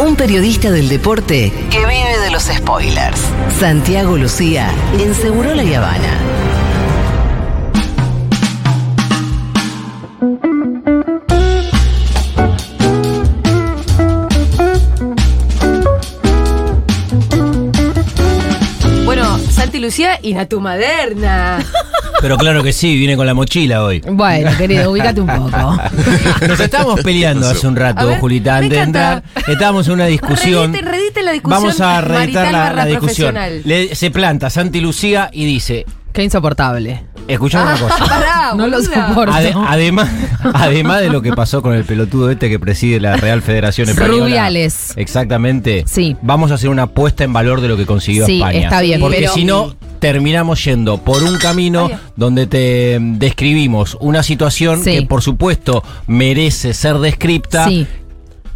Un periodista del deporte que vive de los spoilers. Santiago Lucía en Seguro La Habana. Bueno, Santi Lucía y Natu Maderna. Pero claro que sí, viene con la mochila hoy. Bueno, querido, ubícate un poco. Nos estábamos peleando hace un rato, A ver, Julita, antes de entrar. Estábamos en una discusión. Redite, redite la discusión Vamos a reeditar la, discusión. Le- se planta Santi Lucía y dice: Qué insoportable. Escuchame una cosa. Pará, No lo soporto. Ade- además, además de lo que pasó con el pelotudo este que preside la Real Federación Española. Rubiales. Exactamente. Sí. Vamos a hacer una puesta en valor de lo que consiguió Sí, España. está bien, Porque pero- si no, terminamos yendo por un camino donde te describimos una situación Sí. que, por supuesto, merece ser descripta Sí.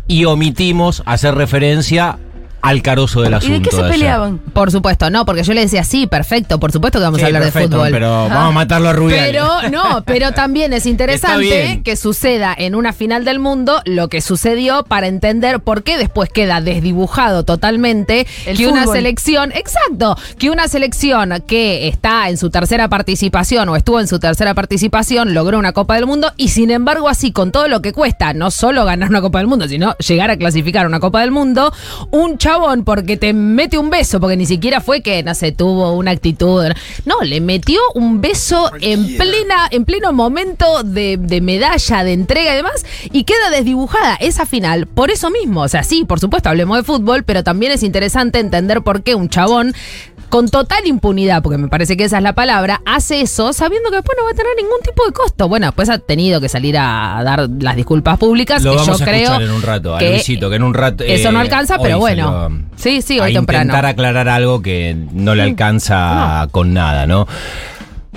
y omitimos hacer referencia al carozo del ¿Y asunto. de qué se peleaban? Por supuesto, no, porque yo le decía, sí, perfecto, por supuesto que vamos Sí, a hablar perfecto, de fútbol. Pero vamos a matarlo a Rubiales. Pero no, pero también es interesante que suceda en una final del mundo lo que sucedió para entender por qué después queda desdibujado totalmente El que una selección, exacto, que una selección que está en su tercera participación o estuvo en su tercera participación logró una Copa del Mundo y sin embargo así con todo lo que cuesta, no solo ganar una Copa del Mundo, sino llegar a clasificar una Copa del Mundo, un chabón porque te mete un beso, porque ni siquiera fue que, no sé, tuvo una actitud, no, le metió un beso en plena, en pleno momento de, de medalla, de entrega y demás, y queda desdibujada. Esa final por eso mismo. O sea, sí, por supuesto, hablemos de fútbol, pero también es interesante entender por qué un chabón con total impunidad, porque me parece que esa es la palabra, hace eso sabiendo que después no va a tener ningún tipo de costo. Bueno, después ha tenido que salir a dar las disculpas públicas, Lo que vamos yo a creo en un rato, a que Luisito, que en un rato. eso no eh, alcanza, pero bueno. lo- Sí, sí, a hoy temprano. intentar aclarar algo que no le alcanza con nada, ¿no?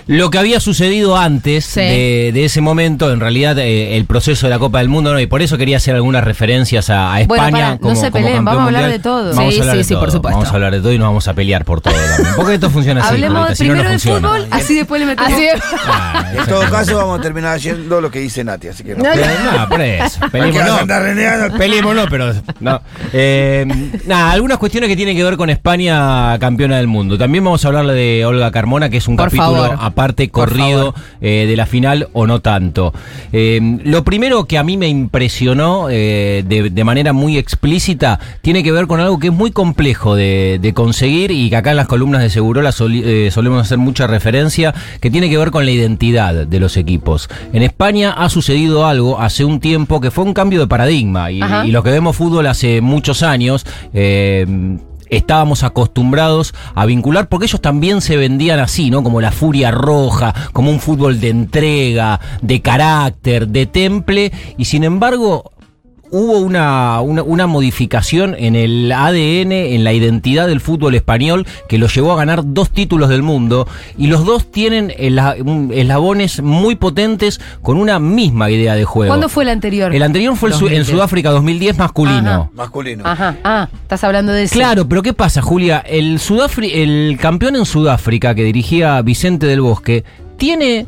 Lo que había sucedido antes Sí. de, de ese momento, en realidad, eh, el proceso de la Copa del Mundo, ¿no? y por eso quería hacer algunas referencias a, a Bueno, España. no se peleen, vamos a hablar mundial. de todo. Vamos Sí, a hablar sí, de sí, todo. por supuesto. Vamos a hablar de todo y nos vamos a pelear por todo también. Porque esto funciona así. Hablemos si no, primero no del funciona. fútbol, así después le metemos. Así es. Ah, En todo caso, vamos a terminar haciendo lo que dice Nati, así que no. No, No, por eso. ¿Qué vas a Peleémonos. andar renegando? Peleémonos, pero no. Eh, nada, algunas cuestiones que tienen que ver con España campeona del mundo. También vamos a hablarle de Olga Carmona, que es un Por capítulo favor. Aparte corrido eh, de la final o no tanto. Eh, lo primero que a mí me impresionó eh, de, de manera muy explícita tiene que ver con algo que es muy complejo de, de conseguir y que acá en las columnas de Segurola soli- solemos hacer mucha referencia, que tiene que ver con la identidad de los equipos. En España ha sucedido algo hace un tiempo que fue un cambio de paradigma y, y los que vemos fútbol hace muchos años... estábamos acostumbrados a vincular, porque ellos también se vendían así, ¿no? Como la furia roja, como un fútbol de entrega, de carácter, de temple, y sin embargo hubo una, una, una modificación en el ADN, en la identidad del fútbol español, que lo llevó a ganar dos títulos del mundo, y los dos tienen eslabones muy potentes con una misma idea de juego. ¿Cuándo fue el anterior? El anterior fue el su- en 2010. Sudáfrica 2010 masculino. Ajá. Masculino. Ajá, ah, estás hablando de eso. Claro, pero ¿qué pasa, Julia? El, Sudafri- el campeón en Sudáfrica que dirigía Vicente del Bosque tiene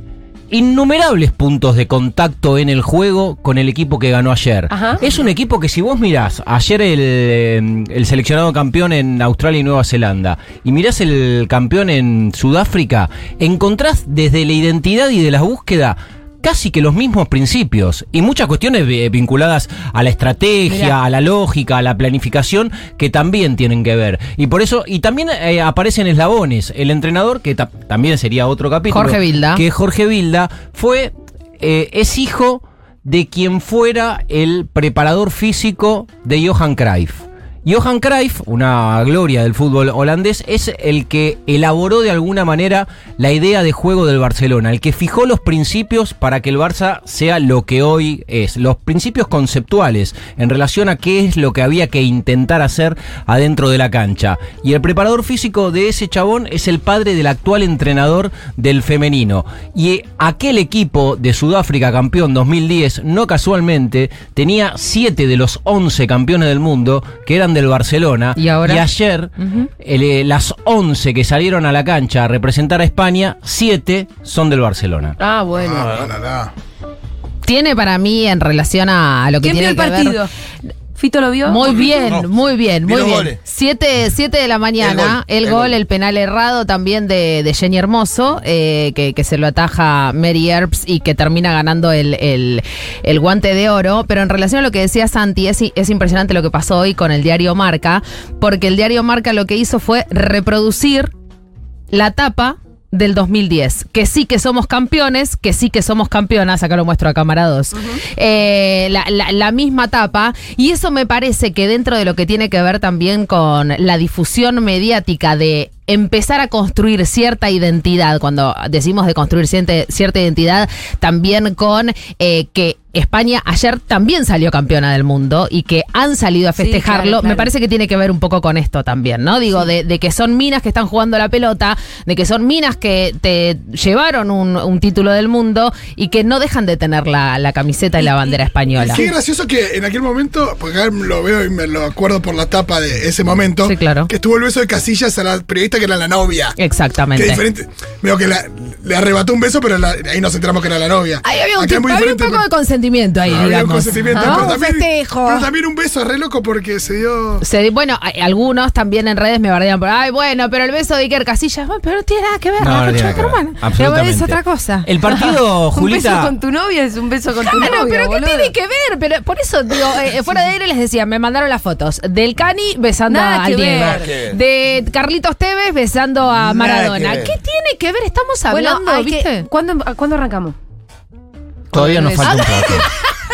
innumerables puntos de contacto en el juego con el equipo que ganó ayer. Ajá. Es un equipo que si vos mirás ayer el, eh, el seleccionado campeón en Australia y Nueva Zelanda y mirás el campeón en Sudáfrica, encontrás desde la identidad y de la búsqueda casi que los mismos principios y muchas cuestiones eh, vinculadas a la estrategia, Mirá. a la lógica, a la planificación que también tienen que ver. Y por eso, y también eh, aparecen eslabones. El entrenador, que ta- también sería otro capítulo. Jorge Vilda. Que Jorge Vilda fue, eh, es hijo de quien fuera el preparador físico de Johan Cruyff. Johan Cruyff, una gloria del fútbol holandés, es el que elaboró de alguna manera la idea de juego del Barcelona, el que fijó los principios para que el Barça sea lo que hoy es, los principios conceptuales en relación a qué es lo que había que intentar hacer adentro de la cancha. Y el preparador físico de ese chabón es el padre del actual entrenador del femenino. Y aquel equipo de Sudáfrica campeón 2010, no casualmente, tenía 7 de los 11 campeones del mundo que eran del Barcelona. ¿Y ahora? ayer, el, eh, las 11 que salieron a la cancha a representar a España, 7 son del Barcelona. Ah, bueno. Ah, la, la. Tiene para mí en relación a, lo que ¿Quién tiene vio el que ver- partido? ¿Fito lo vio? Muy bien, No. muy bien, muy bien. goles. Siete, siete de la mañana, El gol, el el gol, gol. el penal errado también de, de Jenny Hermoso, eh, que, que se lo ataja Mary Earps y que termina ganando el, el- el guante de oro. Pero en relación a lo que decía Santi, es, i- es impresionante lo que pasó hoy con el diario Marca, porque el diario Marca lo que hizo fue reproducir la tapa del 2010, que sí que somos campeones, que sí que somos campeonas, acá lo muestro a cámara 2, Eh, la, la- la misma tapa, y eso me parece que dentro de lo que tiene que ver también con la difusión mediática de empezar a construir cierta identidad, cuando decimos de construir cierta, cierta identidad, también con eh, que España ayer también salió campeona del mundo y que han salido a Sí, festejarlo, claro, claro. me parece que tiene que ver un poco con esto también, ¿no? Digo, de, de que son minas que están jugando la pelota, de que son minas que te llevaron un, un título del mundo y que no dejan de tener la, la camiseta y la bandera española. Qué gracioso que en aquel momento, porque acá lo veo y me lo acuerdo por la tapa de ese momento, Sí, claro. que estuvo el beso de Casillas a la periodista que era la novia. Que Exactamente. diferente. Veo que la- le arrebató un beso, pero la- ahí nos enteramos que era la novia. Ahí había un, Acá es tipo- muy había un poco de consentimiento ahí, había un digamos. consentimiento, Ah, pero, un también, festejo. pero también un beso re loco porque se dio. Se- bueno, hay- algunos también en redes me bardean por, ay, bueno, pero el beso de Iker Casillas, bueno, pero no tiene nada que ver, No, la no concha tiene de tu nada que ver. Es otra cosa. El partido, Un beso Julita. con tu novia es un beso con tu Claro, novia, pero ¿qué boludo. tiene que ver? Pero por eso, digo, eh, fuera de aire les decía, me mandaron las fotos del Cani besando Nada a que al Diego, ver. Nada que ver. de Carlitos Tevez besando a Maradona. ¿Qué tiene que ver? Estamos Bueno, hablando, que- ¿viste? ¿cuándo, ¿Cuándo arrancamos? Todavía nos falta un poco.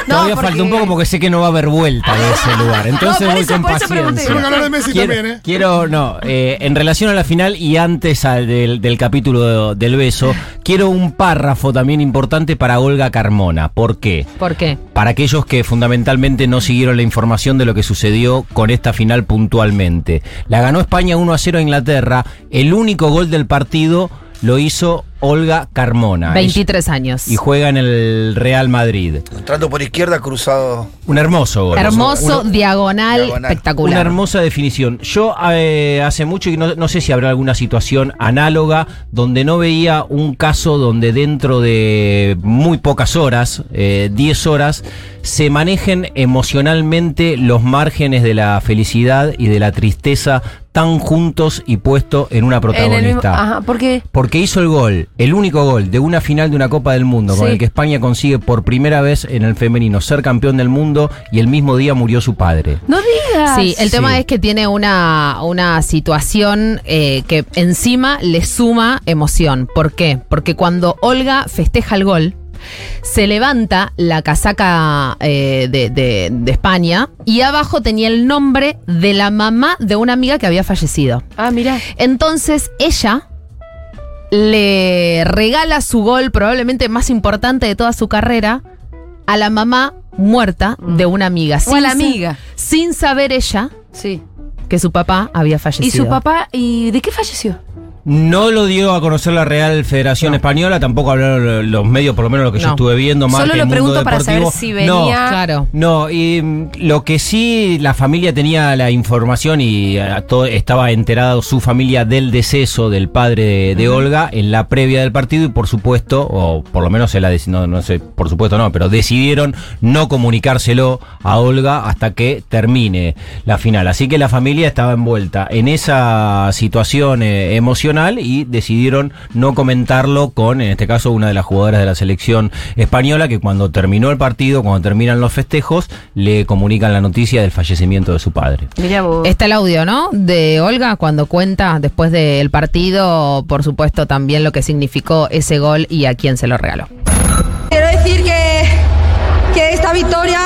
Todavía porque- falta un poco porque sé que no va a haber vuelta de ese lugar. Entonces No, voy eso- con paciencia. De Messi Quiero, también, ¿eh? quiero- no, eh, en relación a la final y antes al del, del capítulo de- del beso, quiero un párrafo también importante para Olga Carmona. ¿Por qué? ¿Por qué? Para aquellos que fundamentalmente no siguieron la información de lo que sucedió con esta final puntualmente. La ganó España 1 a 0 a Inglaterra. El único gol del partido lo hizo Olga Carmona. 23 años. Y juega en el Real Madrid. Entrando por izquierda, cruzado. Un hermoso gol. Hermoso, diagonal, Diagonal. Una espectacular. hermosa definición. Yo eh, hace mucho y no, no sé si habrá alguna situación análoga donde no veía un caso donde dentro de muy pocas horas, eh, 10 horas, se manejen emocionalmente los márgenes de la felicidad y de la tristeza tan juntos y puesto en una En el mismo- protagonista. Ajá, ¿por qué? Porque hizo el gol, el único gol de una final de una Copa del Mundo, con el que España consigue por primera vez en el femenino ser campeón del mundo y el mismo día murió su padre. No digas. Sí, el tema es que tiene una, una situación eh, que encima le suma emoción. ¿Por qué? Porque cuando Olga festeja el gol, se levanta la casaca eh, de, de- de España y abajo tenía el nombre de la mamá de una amiga que había fallecido. Ah, mira. Entonces ella le regala su gol probablemente más importante de toda su carrera a la mamá muerta de una amiga. O a la amiga. Sin saber ella Sí. que su papá había ¿Y fallecido. su papá? ¿Y de qué falleció? No lo dio a conocer la Real Federación Española, tampoco hablaron los medios, por lo menos lo que yo No. estuve viendo, más Solo que lo el mundo pregunto para saber si No, venía- Claro. No, y mm, lo que sí, la familia tenía la información y eh, todo, estaba enterado su familia del deceso del padre de, de Olga en la previa del partido y por supuesto, o por lo menos se la no, no sé, por supuesto no, pero decidieron no comunicárselo a Olga hasta que termine la final. Así que la familia estaba envuelta en esa situación eh, emocional y decidieron no comentarlo con, en este caso, una de las jugadoras de la selección española que cuando terminó el partido, cuando terminan los festejos, le comunican la noticia del fallecimiento de su padre. Mirá vos. Está el audio, ¿no? De Olga cuando cuenta después del partido, por supuesto, también lo que significó ese gol y a quién se lo regaló. Quiero decir que, que esta victoria,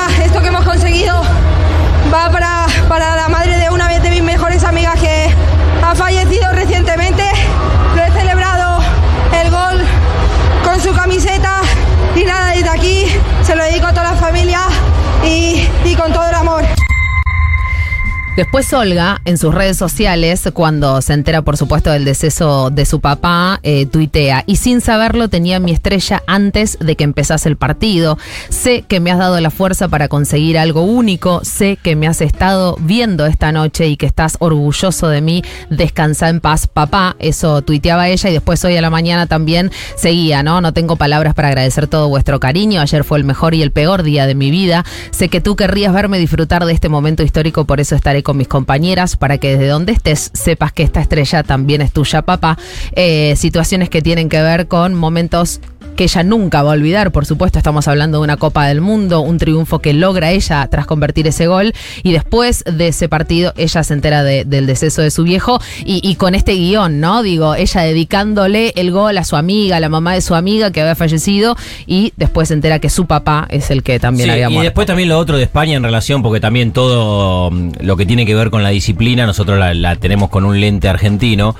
Después Olga, en sus redes sociales, cuando se entera, por supuesto, del deceso de su papá, eh, tuitea, y sin saberlo tenía mi estrella antes de que empezase el partido. Sé que me has dado la fuerza para conseguir algo único, sé que me has estado viendo esta noche y que estás orgulloso de mí. Descansa en paz, papá. Eso tuiteaba ella y después hoy a la mañana también seguía, ¿no? No tengo palabras para agradecer todo vuestro cariño. Ayer fue el mejor y el peor día de mi vida. Sé que tú querrías verme disfrutar de este momento histórico, por eso estaré con mis compañeras para que desde donde estés sepas que esta estrella también es tuya, papá. Eh, situaciones que tienen que ver con momentos que ella nunca va a olvidar, por supuesto, estamos hablando de una Copa del Mundo, un triunfo que logra ella tras convertir ese gol y después de ese partido ella se entera de- del deceso de su viejo y, y con este guion, ¿no? Digo, ella dedicándole el gol a su amiga, a la mamá de su amiga que había fallecido y después se entera que su papá es el que también Sí, había y muerto. después también lo otro de España en relación, porque también todo mm, lo que tiene que ver con la disciplina, nosotros la, la tenemos con un lente argentino,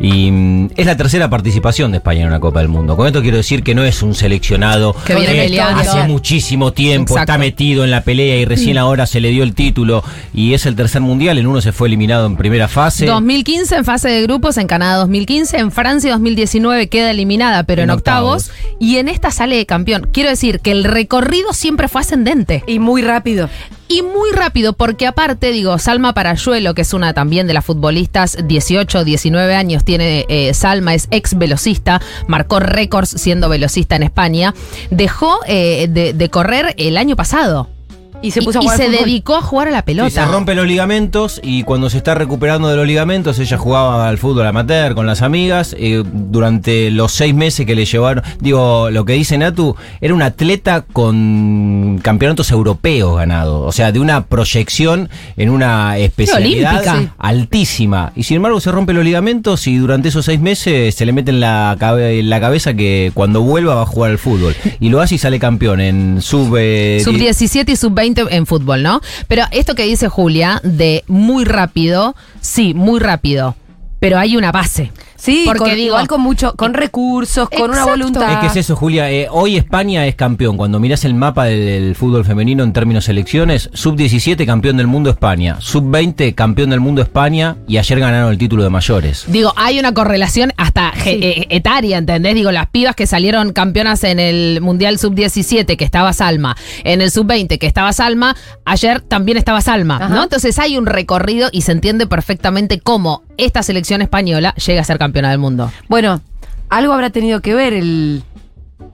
y mm, es la tercera participación de España en una Copa del Mundo. Con esto quiero decir que no es un seleccionado Que viene que peleando. hace muchísimo tiempo, Exacto. está metido en la pelea y recién ahora se le dio el título, y es el tercer mundial, en uno se fue eliminado en primera fase. 2015 en fase de grupos, en Canadá 2015, en Francia 2019 queda eliminada, pero en, En octavos, octavos. y en esta sale de campeón. Quiero decir que el recorrido siempre fue ascendente. Y muy rápido. Y muy rápido, porque aparte, digo, Salma Parayuelo, que es una también de las futbolistas, 18, 19 años tiene eh, Salma, es ex velocista, marcó récords siendo velocista en España, dejó eh, de, de correr el año pasado. Y se puso a y jugar se fútbol. dedicó a jugar a la pelota. Sí, se rompe los ligamentos y cuando se está recuperando de los ligamentos, ella jugaba al fútbol amateur con las amigas. eh, durante los seis meses que le llevaron, digo, lo que dice Natu, era un atleta con campeonatos europeos ganados. O sea, de una proyección en una especialidad olímpica. altísima. Y sin embargo, se rompe los ligamentos y durante esos seis meses se le mete en la, cabe- en la cabeza que cuando vuelva va a jugar al fútbol. Y lo hace y sale campeón en sub. eh, Sub di- 17 y sub 20 en fútbol, ¿no? Pero esto que dice Julia, de muy rápido, sí, muy rápido. Pero hay una base. Sí, Porque con- digo- igual con mucho, con recursos, con una voluntad. Es que es eso, Julia. Eh, hoy España es campeón. Cuando mirás el mapa del, del fútbol femenino en términos selecciones, sub-17 campeón del mundo España, sub-20 campeón del mundo España y ayer ganaron el título de mayores. Digo, hay una correlación hasta eh, etaria, ¿entendés? Digo, las pibas que salieron campeonas en el Mundial Sub-17, que estaba Salma, en el Sub-20, que estaba Salma, ayer también estaba Salma, Ajá. ¿no? Entonces hay un recorrido y se entiende perfectamente cómo esta selección española llega a ser campeona mundo. Bueno, algo habrá tenido que ver el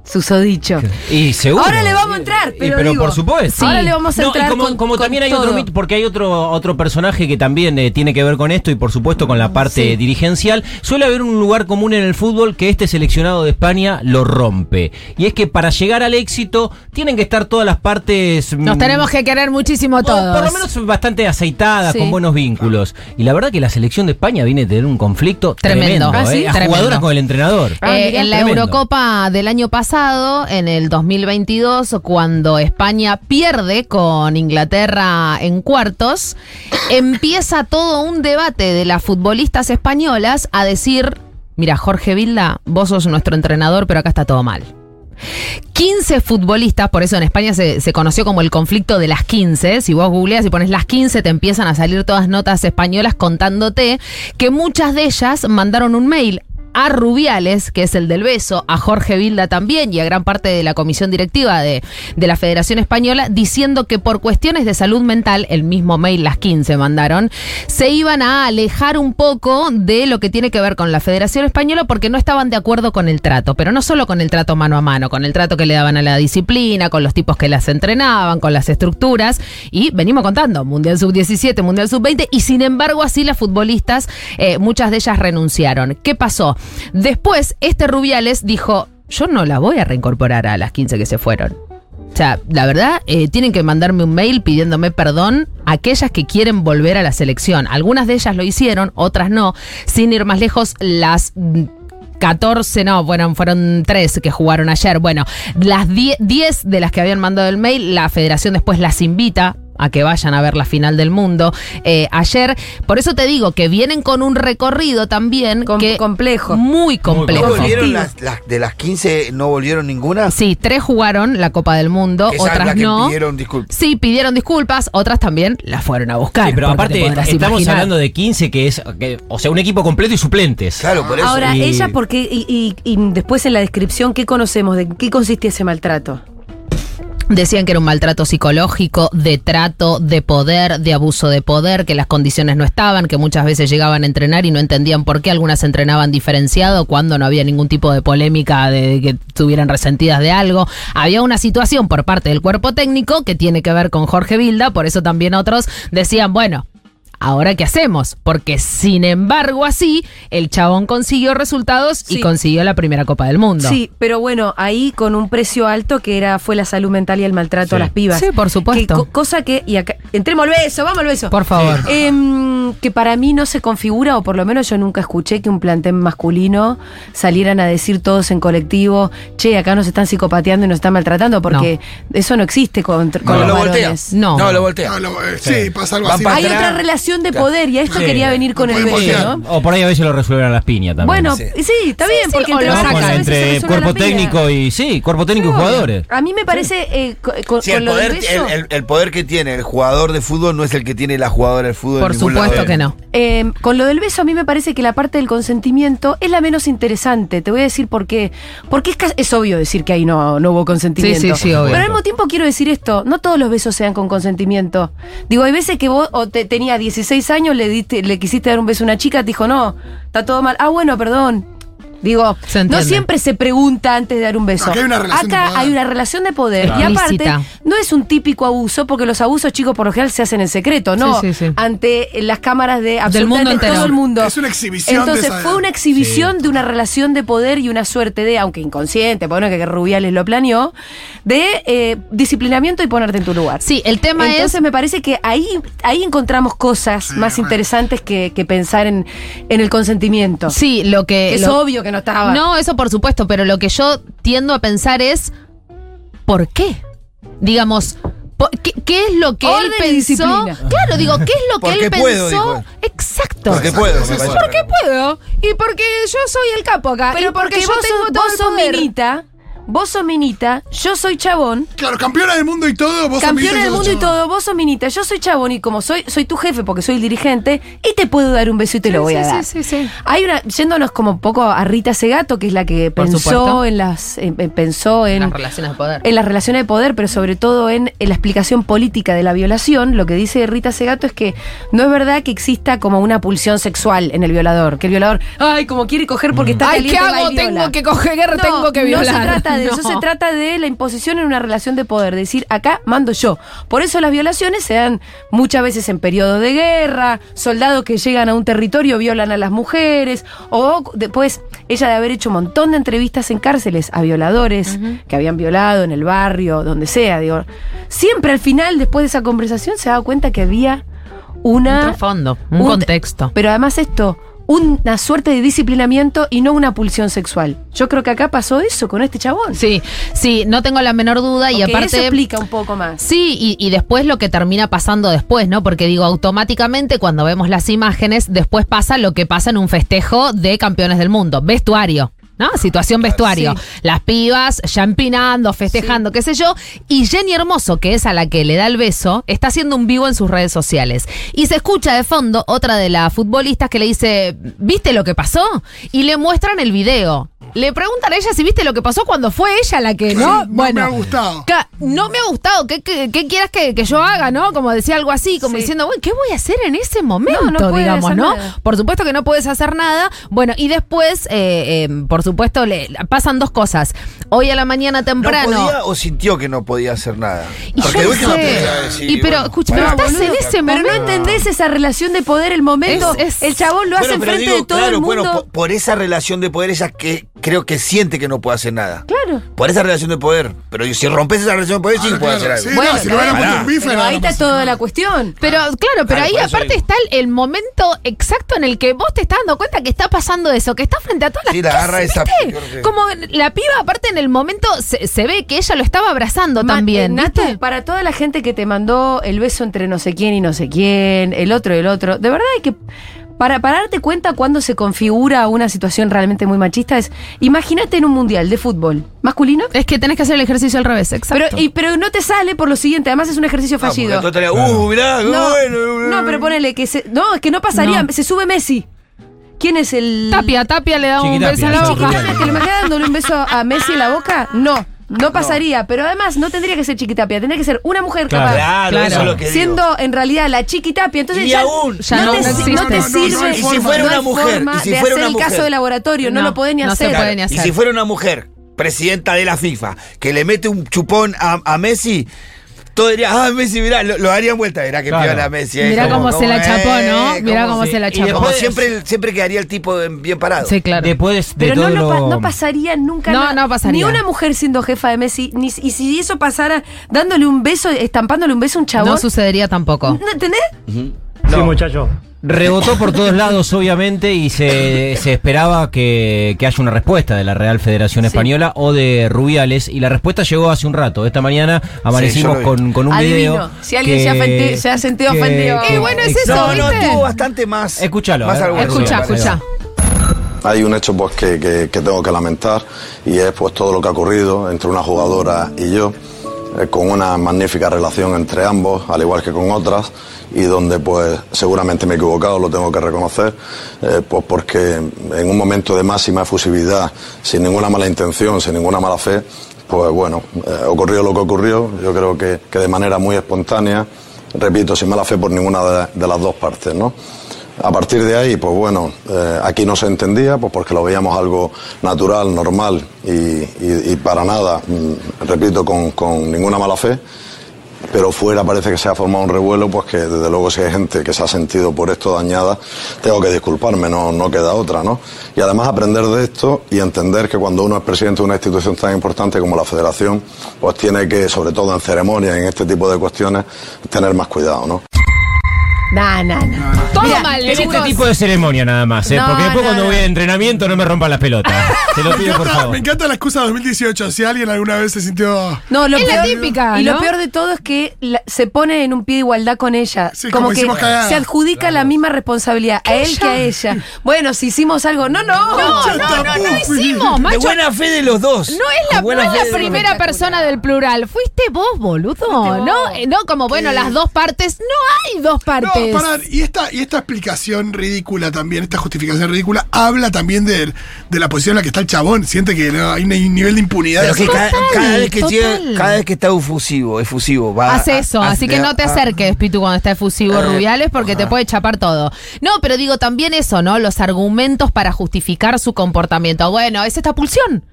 susodicho. Y seguro. Ahora le vamos a entrar, Y- pero digo, por supuesto. sí. Ahora le vamos a No, entrar y como, con- como con también hay todo. otro mito, porque hay otro otro personaje que también eh, tiene que ver con esto y por supuesto con la parte Sí. dirigencial. Suele haber un lugar común en el fútbol que este seleccionado de España lo rompe. Y es que para llegar al éxito tienen que estar todas las partes. Nos mm, tenemos que querer muchísimo todos. por lo menos bastante aceitadas, Sí. con buenos vínculos. Y la verdad que la selección de España viene a tener un conflicto Tremendo. tremendo. Ah, ¿eh? sí, a tremendo. jugadoras con el entrenador. Ah, Eh, en la Tremendo. Eurocopa del año pasado, en el 2022, cuando España pierde con Inglaterra en cuartos, empieza todo un debate de las futbolistas españolas a decir, mira, Jorge Vilda, vos sos nuestro entrenador, pero acá está todo mal. 15 futbolistas, por eso en España se, se conoció como el conflicto de las 15. Si vos googleas y pones las 15, te empiezan a salir todas notas españolas contándote que muchas de ellas mandaron un mail a Rubiales, que es el del beso, a Jorge Vilda también y a gran parte de la comisión directiva de, de la Federación Española, diciendo que por cuestiones de salud mental, el mismo mail las 15 mandaron, se iban a alejar un poco de lo que tiene que ver con la Federación Española porque no estaban de acuerdo con el trato, pero no solo con el trato mano a mano, con el trato que le daban a la disciplina, con los tipos que las entrenaban, con las estructuras, y venimos contando, Mundial Sub-17, Mundial Sub-20, y sin embargo así las futbolistas, eh, muchas de ellas renunciaron. ¿Qué pasó? Después, este Rubiales dijo, yo no la voy a reincorporar a las 15 que se fueron. O sea, la verdad, eh, tienen que mandarme un mail pidiéndome perdón a aquellas que quieren volver a la selección. Algunas de ellas lo hicieron, otras no. Sin ir más lejos, las mm, 14, no, bueno, fueron 3 que jugaron ayer. Bueno, las 10 10 de las que habían mandado el mail, la federación después las invita a que vayan a ver la final del mundo eh, ayer. Por eso te digo que vienen con un recorrido también Com- que complejo. muy ¿No complejo. volvieron las, las- de las 15 no volvieron ninguna? Sí, tres jugaron la Copa del Mundo, Esa es otras la que no. pidieron disculpas. Sí, pidieron disculpas, otras también las fueron a buscar. Sí, pero aparte estamos imaginar. hablando de 15 que es, que- o sea, un equipo completo y suplentes. Claro, por eso. Ahora, Y- ella, porque y, y- y después en la descripción, ¿qué conocemos? ¿De qué consistía ese maltrato? Decían que era un maltrato psicológico, de trato, de poder, de abuso de poder, que las condiciones no estaban, que muchas veces llegaban a entrenar y no entendían por qué algunas entrenaban diferenciado cuando no había ningún tipo de polémica de que estuvieran resentidas de algo. Había una situación por parte del cuerpo técnico que tiene que ver con Jorge Vilda, por eso también otros decían, bueno, Ahora, ¿qué hacemos? Porque, sin embargo, así, el chabón consiguió resultados y consiguió la primera Copa del Mundo. Sí, pero bueno, ahí con un precio alto que era fue la salud mental y el maltrato a las pibas. Sí, por supuesto. Que co- cosa que, y acá, entremos al beso, vamos al beso. Por favor. Em, que para mí no se configura, o por lo menos yo nunca escuché que un plantel masculino salieran a decir todos en colectivo, che, acá nos están psicopateando y nos están maltratando, porque eso no existe con, con No, los lo voltea. varones. No. No, lo voltea. No, lo- eh, sí, pasa algo Van así. Hay atrás. otra relación de poder y a esto Sí. quería venir con el beso. ¿no? O por ahí a veces lo resuelven a las piñas también. Bueno, Sí. sí, está bien, sí, porque entre sacan. con- entre cuerpo técnico y sí, cuerpo técnico y jugadores. A mí me parece eh, co- con, Sí, con el lo poder, beso. el, el- el poder que tiene el jugador de fútbol no es el que tiene la jugadora de fútbol. Por supuesto lado. que no. Eh, con lo del beso, a mí me parece que la parte del consentimiento es la menos interesante. Te voy a decir por qué. Porque es, es obvio decir que ahí no, no hubo consentimiento. Sí, sí, sí, obvio. Pero al mismo tiempo quiero decir esto: no todos los besos sean con consentimiento. Digo, hay veces que vos o te, tenía 16 años, le, diste, le quisiste dar un beso a una chica, te dijo, no, está todo mal. Ah, bueno, perdón. Digo, no siempre se pregunta antes de dar un beso. Acá hay una relación de poder. hay una relación de poder. Y aparte, no es un típico abuso, porque los abusos, chicos, por lo general se hacen en secreto, ¿no? Sí, sí, sí. Ante las cámaras de Del mundo absolutamente entero. todo el mundo. Es una exhibición de Entonces fue una exhibición de una relación de poder y una suerte de, aunque inconsciente, bueno, que Rubiales lo planeó, de eh, disciplinamiento y ponerte en tu lugar. Sí, el tema Entonces es. me parece que ahí, ahí encontramos cosas Sí, más bueno. interesantes que, que pensar en, en el consentimiento. Sí, lo que. es lo- obvio que no estaba. No, eso por supuesto, pero lo que yo tiendo a pensar es. ¿Por qué? Digamos. ¿Qué, qué es lo que Orden él pensó? disciplina. Claro, digo, ¿qué es lo que él puedo, pensó? dijo. Exacto. Porque puedo. me. Porque puedo. Y porque yo soy el capo acá. Pero y porque, yo vos tengo sos, todo vos el sos poder. minita, vos sos minita, yo soy chabón. Claro, campeona del mundo y todo, vos Campeona sos del mundo y todo, vos sos minita, yo soy chabón y como soy, soy tu jefe porque soy el dirigente, y te puedo dar un beso y te lo voy a sí, dar. sí, sí, sí. Hay una, yéndonos como un poco a Rita Segato, que es la que Por pensó supuesto. en las, en- en- pensó en, Las relaciones de poder. en las relaciones de poder, pero sobre todo en, en la explicación política de la violación, lo que dice Rita Segato es que no es verdad que exista como una pulsión sexual en el violador, que el violador, ay, como quiere coger porque está Ay, ¿qué hago? viola. Tengo que coger, No, tengo que violar. No se trata de eso, se trata de la imposición en una relación de poder, decir, acá mando yo. Por eso las violaciones se dan muchas veces en periodo de guerra, soldados que llegan a un territorio violan a las mujeres, o después ella de haber hecho un montón de entrevistas en cárceles a violadores que habían violado en el barrio, donde sea, digo, siempre al final, después de esa conversación, se daba cuenta que había una... Un trasfondo, un, un- contexto. Pero además esto, una suerte de disciplinamiento y no una pulsión sexual. Yo creo que acá pasó eso con este chabón. Sí, sí, no tengo la menor duda y aparte... eso explica un poco más. Sí, y, y después lo que termina pasando después, ¿no? Porque digo, automáticamente cuando vemos las imágenes, después pasa lo que pasa en un festejo de campeones del mundo, vestuario. ¿No? Situación vestuario. Las pibas ya empinando, festejando, qué sé yo. Y Jenny Hermoso, que es a la que le da el beso, está haciendo un vivo en sus redes sociales. Y se escucha de fondo otra de las futbolistas que le dice, ¿viste lo que pasó? Y le muestran el video. Le preguntan a ella si viste lo que pasó cuando fue ella la que, ¿no? No me ha gustado. No me ha gustado. ¿Qué, qué, qué quieras que, que yo haga, no? Como decía algo así, como Sí. diciendo, güey, ¿qué voy a hacer en ese momento? No, no digamos, ¿no? nada. Por supuesto que no puedes hacer nada. Bueno, y después, eh, eh, por supuesto, le pasan dos cosas. Hoy a la mañana ¿No temprano. podía o sintió que no podía hacer nada? Y Porque yo de no sé. decir, y pero, bueno, escucha, pero estás boludo. en ese Pero momento. no entendés esa relación de poder, el momento. Es- es- el chabón lo hace Bueno, enfrente digo, de todo claro, el mundo. bueno, po- por, esa relación de poder, ella que creo que siente que no puede hacer nada. Claro. Por esa relación de poder. Pero si rompes esa relación de poder, sí Ah, puede claro, hacer algo. sí, Bueno, no, si no hubiera pará. puesto un bife, Pero ahí está toda la cuestión. Pero claro, pero Claro, ahí aparte digo. está el, el momento exacto en el que vos te estás dando cuenta que está pasando eso, que está frente a todas las Sí, la ¿qué agarra esa- Como la piba aparte en el momento se, se ve que ella lo estaba abrazando también, eh, para toda la gente que te mandó el beso entre no sé quién y no sé quién, el otro y el otro, de verdad hay que. Para, para darte cuenta cuando se configura una situación realmente muy machista es, imagínate en un mundial de fútbol masculino, Es que tenés que hacer el ejercicio al revés, exacto. pero, y- pero no te sale por lo siguiente, además es un ejercicio fallido. uh, mirá, No, bueno. no, pero ponele que se. No, es que no pasaría, No. se sube Messi. ¿Quién es el. Tapia, Tapia le da un beso a la boca. ¿Te lo imaginas dándole un beso a Messi en la boca? No, no pasaría. Pero además no tendría que ser chiquitapia, tendría que ser una mujer Claro. capaz. Claro, Claro. eso es lo que digo. Siendo en realidad la chiquitapia. Entonces Y ya, aún, ya no, no te, existe. no te No, no, no hay sirve. Y si fuera no una hay mujer, forma y si de fuera hacer una el mujer. caso de laboratorio, no, No, lo pueden ni no se hacer. puede ni Y hacer. si fuera una mujer, presidenta de la FIFA, que le mete un chupón a, a Messi, todo diría, ah, Messi, mirá, lo, lo darían vuelta, mirá que Claro. piola Messi. eh, Mirá cómo se la chapó, ¿no? Mirá cómo cómo se- se la y chapó. Como después- siempre, siempre quedaría el tipo bien parado. Sí, claro. Después de Pero no, todo no, pa- lo- no pasaría nunca No, no pasaría. Ni una mujer siendo jefa de Messi, ni, y si eso pasara dándole un beso, estampándole un beso a un chabón. No sucedería tampoco. ¿No entendés? Sí, muchacho. Rebotó por todos lados, obviamente, y se, se esperaba que, que haya una respuesta de la Real Federación Española o de Rubiales, y la respuesta llegó hace un rato. Esta mañana amanecimos con, con un Adivino, video. si alguien se ha ofendi- se ha sentido ofendido. Eh, bueno, es eso, No, tuvo bastante más. Escúchalo, Más algo Escucha, escucha. Hay un hecho pues que, que- que tengo que lamentar y es pues todo lo que ha ocurrido entre una jugadora y yo, eh, con una magnífica relación entre ambos, al igual que con otras, y donde pues seguramente me he equivocado, lo tengo que reconocer, eh, pues porque en un momento de máxima efusividad, sin ninguna mala intención, sin ninguna mala fe, pues bueno, eh, ocurrió lo que ocurrió, yo creo que, que de manera muy espontánea, repito, sin mala fe por ninguna de, de las dos partes, ¿no? A partir de ahí, pues bueno, eh, aquí no se entendía, pues porque lo veíamos algo natural, normal y, y- y para nada, mm, repito, con, con ninguna mala fe. Pero fuera parece que se ha formado un revuelo, pues que desde luego si hay gente que se ha sentido por esto dañada, tengo que disculparme, no, no queda otra, ¿no? Y además aprender de esto y entender que cuando uno es presidente de una institución tan importante como la Federación, pues tiene que, sobre todo en ceremonias, en este tipo de cuestiones, tener más cuidado, ¿no? Nah, nah, nah. Todo Mira, mal, En este tipo de ceremonia nada más, ¿eh? No, porque después no, cuando no. voy a entrenamiento no me rompan las pelotas. Te lo Me pido por encanta, favor. me encanta la excusa 2018. Si alguien alguna vez se sintió. No, lo Es la típica, Y lo peor de todo es que la- se pone en un pie de igualdad con ella. Sí, como como que cagada. se adjudica la misma responsabilidad a él que a ella. Bueno, si hicimos algo. No, no. No, no, no, no hicimos, De macho. buena fe de los dos. No es la, De buena de primera persona del plural. Fuiste vos, boludo. vos. No, eh, no, como bueno, las dos partes. No hay dos No, pará, y esta, y esta explicación ridícula también, esta justificación ridícula, habla también de, de la posición en la que está el chabón. Siente que no, hay un nivel de impunidad. Pero que cada, Total, cada vez que llega- cada vez que está efusivo, efusivo, va. A- eso, a- así que no te a- acerques, Pitu, cuando está efusivo Eh, Rubiales, porque te puede chapar todo. No, pero digo también eso, ¿no? Los argumentos para justificar su comportamiento. Bueno, es esta pulsión.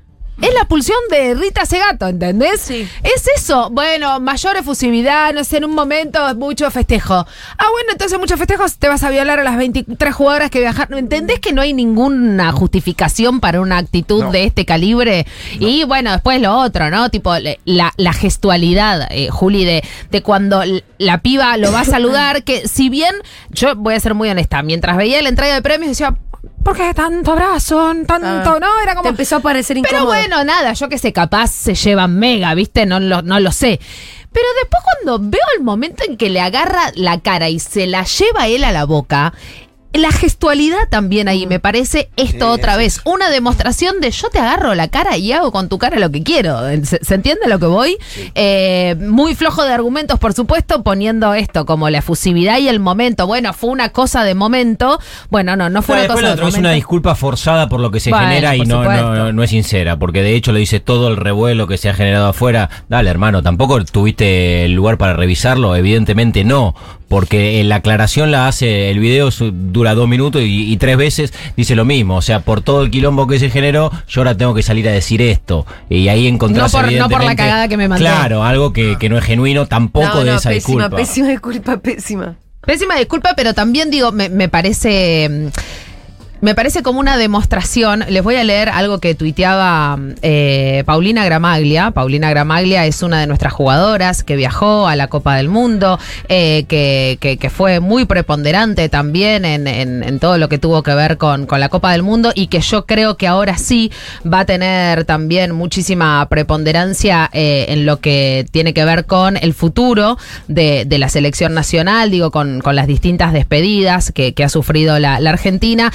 Es la pulsión de Rita Segato, ¿entendés? Sí. Es eso. Bueno, mayor efusividad, no sé, en un momento mucho festejo. Ah, bueno, entonces muchos festejos te vas a violar a las 23 jugadoras que viajaron. ¿Entendés que no hay ninguna justificación para una actitud No. de este calibre? Y bueno, después lo otro, ¿no? Tipo, la, la gestualidad, eh, Juli, de, de cuando la piba lo va a saludar, que si bien, yo voy a ser muy honesta, mientras veía la entrega de premios decía, ¿por qué tanto abrazo? Tanto, Ah, ¿no? Era como... Te empezó a parecer Pero incómodo. bueno, nada, yo que sé, capaz se llevan mega, ¿viste? No lo, no lo sé. Pero después cuando veo el momento en que le agarra la cara y se la lleva él a la boca, la gestualidad también ahí me parece esto otra vez. Una demostración de yo te agarro la cara y hago con tu cara lo que quiero. ¿Se, se entiende lo que voy? Eh, muy flojo de argumentos, por supuesto, poniendo esto como la efusividad y el momento. Bueno, fue una cosa de momento. Bueno, no, no fue Bueno, una después cosa de otra es momento. una disculpa forzada por lo que se Bueno, genera y no, no es sincera, porque de hecho le dice todo el revuelo que se ha generado afuera. Dale, hermano, tampoco tuviste el lugar para revisarlo, evidentemente no, porque la aclaración la hace, el video su- dura dos minutos y, y tres veces dice lo mismo, o sea, por todo el quilombo que se generó, yo ahora tengo que salir a decir esto. Y ahí encontrás No por- no por la cagada que me mandé. Claro, algo que, que no es genuino tampoco No, de no, esa pésima, disculpa. pésima disculpa, pésima. Pésima disculpa, pero también digo, me, me parece. Me parece como una demostración. Les voy a leer algo que tuiteaba eh, Paulina Gramaglia. Paulina Gramaglia es una de nuestras jugadoras que viajó a la Copa del Mundo, eh, que, que- que fue muy preponderante también en, en- todo lo que tuvo que ver con, con la Copa del Mundo y que yo creo que ahora sí va a tener también muchísima preponderancia eh, en lo que tiene que ver con el futuro de, de la selección nacional, digo, con, con las distintas despedidas que, ha sufrido la, Argentina.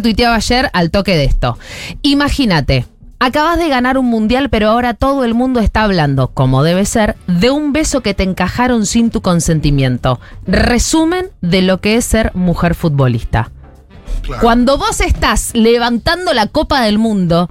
Tuiteaba ayer al toque de esto. Imagínate. Acabas de ganar un mundial, pero ahora todo el mundo está hablando, como debe ser, de un beso que te encajaron sin tu consentimiento. Resumen de lo que es ser mujer futbolista. Cuando vos estás levantando la Copa del Mundo,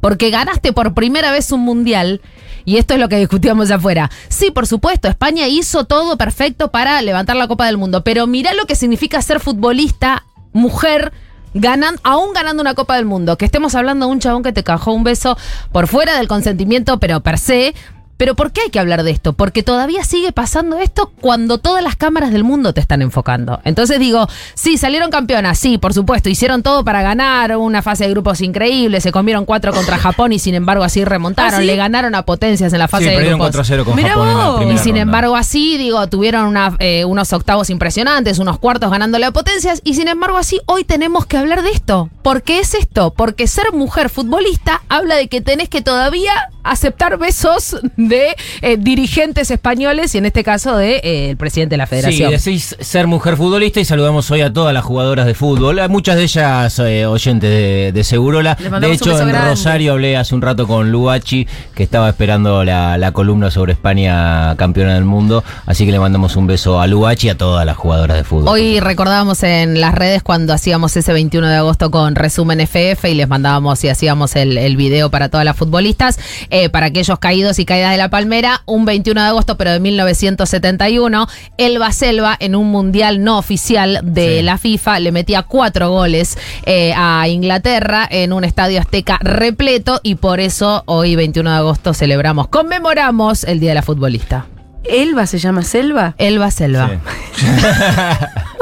porque ganaste por primera vez un mundial, y esto es lo que discutíamos afuera. Sí, por supuesto, España hizo todo perfecto para levantar la Copa del Mundo, pero mirá lo que significa ser futbolista, mujer. Ganan, aún ganando una Copa del Mundo, que estemos hablando de un chabón que te cajó un beso por fuera del consentimiento, pero per se. Pero ¿por qué hay que hablar de esto? Porque todavía sigue pasando esto cuando todas las cámaras del mundo te están enfocando. Entonces digo, sí, salieron campeonas, sí, por supuesto, hicieron todo para ganar, una fase de grupos increíble, se comieron cuatro contra Japón y sin embargo así remontaron, ¿Ah, sí? le ganaron a potencias en la fase Sí, de grupos. 4-0 con Mirá Japón en la vos. Y sin ronda. embargo, así, digo, tuvieron una, eh, unos octavos impresionantes, unos cuartos ganándole a potencias. Y sin embargo, así, hoy tenemos que hablar de esto. ¿Por qué es esto? Porque ser mujer futbolista habla de que tenés que todavía aceptar besos de eh, dirigentes españoles y en este caso de eh, el presidente de la Sí, federación. decís ser mujer futbolista y saludamos hoy a todas las jugadoras de fútbol. Muchas de ellas eh, oyentes de, de Segurola. De hecho, en grande. Rosario hablé hace un rato con Luachi, que estaba esperando la, la columna sobre España campeona del mundo. Así que le mandamos un beso a Luachi y a todas las jugadoras de fútbol. Hoy recordábamos en las redes cuando hacíamos ese 21 de agosto con resumen FF y les mandábamos y hacíamos el, el video para todas las futbolistas, eh, para aquellos caídos y caídas de la palmera, un 21 de agosto pero de 1971, Elba Selva en un mundial no oficial de Sí. la FIFA le metía cuatro goles eh, a Inglaterra en un estadio azteca repleto y por eso hoy 21 de agosto celebramos, conmemoramos el Día de la Futbolista. ¿Elba se llama Selva? Elba Selva. Sí.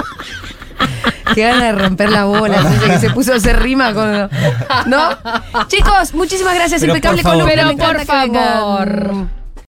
Qué gana de romper la bola. que se puso a hacer rima con. ¿No? Chicos, muchísimas gracias. Pero Impecable por favor, columna. Pero por favor.